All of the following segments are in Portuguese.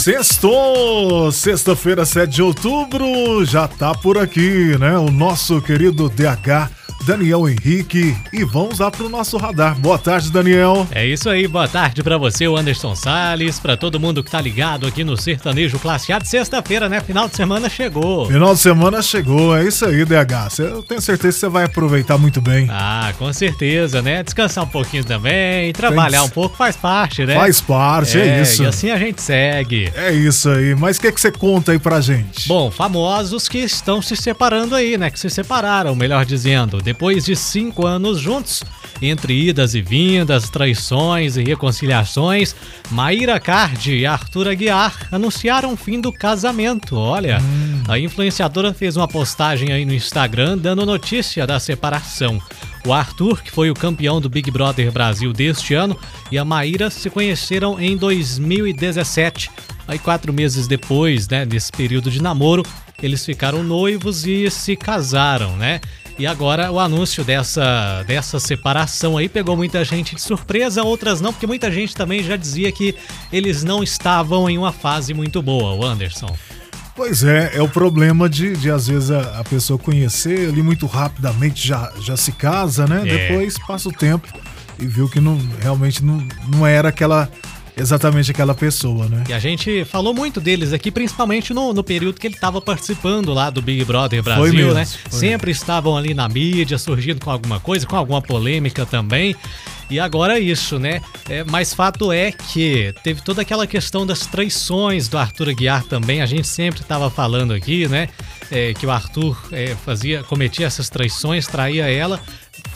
Sextou! Sexta-feira, 7 de outubro, já tá por aqui, né? O nosso querido DH Daniel Henrique e vamos lá pro nosso radar. Boa tarde, Daniel. É isso aí, boa tarde para você, o Anderson Sales, para todo mundo que tá ligado aqui no Sertanejo Classe A de sexta-feira, né? Final de semana chegou. Final de semana chegou, é isso aí, DH. Eu tenho certeza que você vai aproveitar muito bem. Ah, com certeza, né? Descansar um pouquinho também, trabalhar um pouco faz parte, né? Faz parte, é, é, isso. E assim a gente segue. É isso aí. Mas o que, que você conta aí pra gente? Bom, famosos que estão se separando aí, né? Que se separaram, melhor dizendo depois de cinco anos juntos. Entre idas e vindas, traições e reconciliações, Maíra Cardi e Arthur Aguiar anunciaram o fim do casamento. Olha, hum. a influenciadora fez uma postagem aí no Instagram dando notícia da separação. O Arthur, que foi o campeão do Big Brother Brasil deste ano, e a Maíra se conheceram em 2017. Aí, quatro meses depois, né, desse período de namoro, eles ficaram noivos e se casaram, né? E agora o anúncio dessa, dessa separação aí pegou muita gente de surpresa, outras não, porque muita gente também já dizia que eles não estavam em uma fase muito boa, o Anderson. Pois é, é o problema de, de às vezes a, a pessoa conhecer ali muito rapidamente já, já se casa, né? É. Depois passa o tempo e viu que não, realmente não, não era aquela exatamente aquela pessoa, né? E a gente falou muito deles aqui, principalmente no, no período que ele estava participando lá do Big Brother Brasil, mesmo, né? Sempre mesmo. estavam ali na mídia, surgindo com alguma coisa, com alguma polêmica também. E agora é isso, né? É, mas fato é que teve toda aquela questão das traições do Arthur Aguiar também. A gente sempre estava falando aqui, né? É, que o Arthur é, fazia, cometia essas traições, traía ela.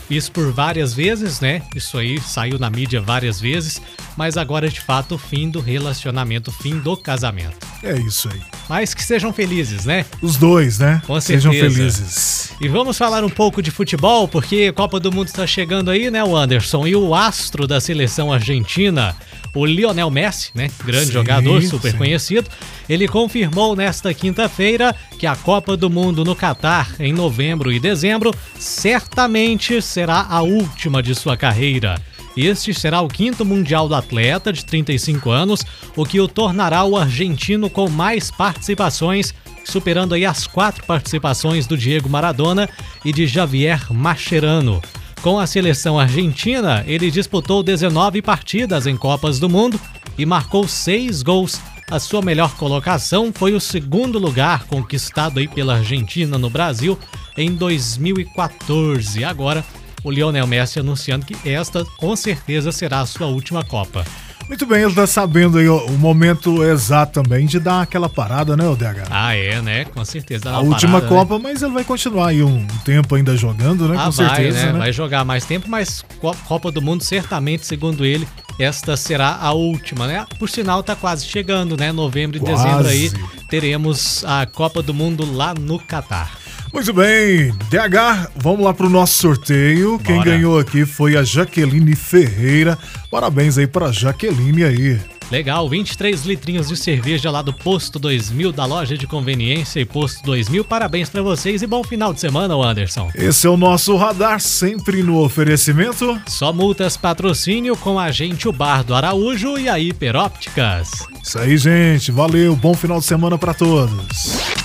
Isso por várias vezes, né? Isso aí saiu na mídia várias vezes, mas agora de fato o fim do relacionamento, o fim do casamento. É isso aí. Mas que sejam felizes, né? Os dois, né? Com certeza. Sejam felizes. E vamos falar um pouco de futebol, porque a Copa do Mundo está chegando aí, né, o Anderson? E o astro da seleção argentina, o Lionel Messi, né? Grande sim, jogador, super sim. conhecido. Ele confirmou nesta quinta-feira que a Copa do Mundo no Catar, em novembro e dezembro, certamente será a última de sua carreira. Este será o quinto Mundial do atleta de 35 anos, o que o tornará o argentino com mais participações, superando aí as quatro participações do Diego Maradona e de Javier Mascherano. Com a seleção argentina, ele disputou 19 partidas em Copas do Mundo e marcou seis gols. A sua melhor colocação foi o segundo lugar conquistado aí pela Argentina no Brasil em 2014. Agora, o Lionel Messi anunciando que esta com certeza será a sua última Copa. Muito bem, ele tá sabendo aí o momento exato também de dar aquela parada, né, o DH? Ah, é, né? Com certeza. A última parada, né? Copa, né? mas ele vai continuar aí um tempo ainda jogando, né? Ah, Com vai, certeza. Né? né? Vai jogar mais tempo, mas Copa do Mundo, certamente, segundo ele, esta será a última, né? Por sinal, tá quase chegando, né? Novembro e quase. dezembro aí teremos a Copa do Mundo lá no Catar. Muito bem, DH, vamos lá pro nosso sorteio. Bora. Quem ganhou aqui foi a Jaqueline Ferreira. Parabéns aí pra Jaqueline aí. Legal, 23 litrinhos de cerveja lá do Posto 2000 da loja de conveniência e Posto 2000. Parabéns para vocês e bom final de semana, Anderson. Esse é o nosso radar sempre no oferecimento. Só multas patrocínio com a gente o Bar do Araújo e a Hiperópticas. Isso aí, gente. Valeu, bom final de semana para todos.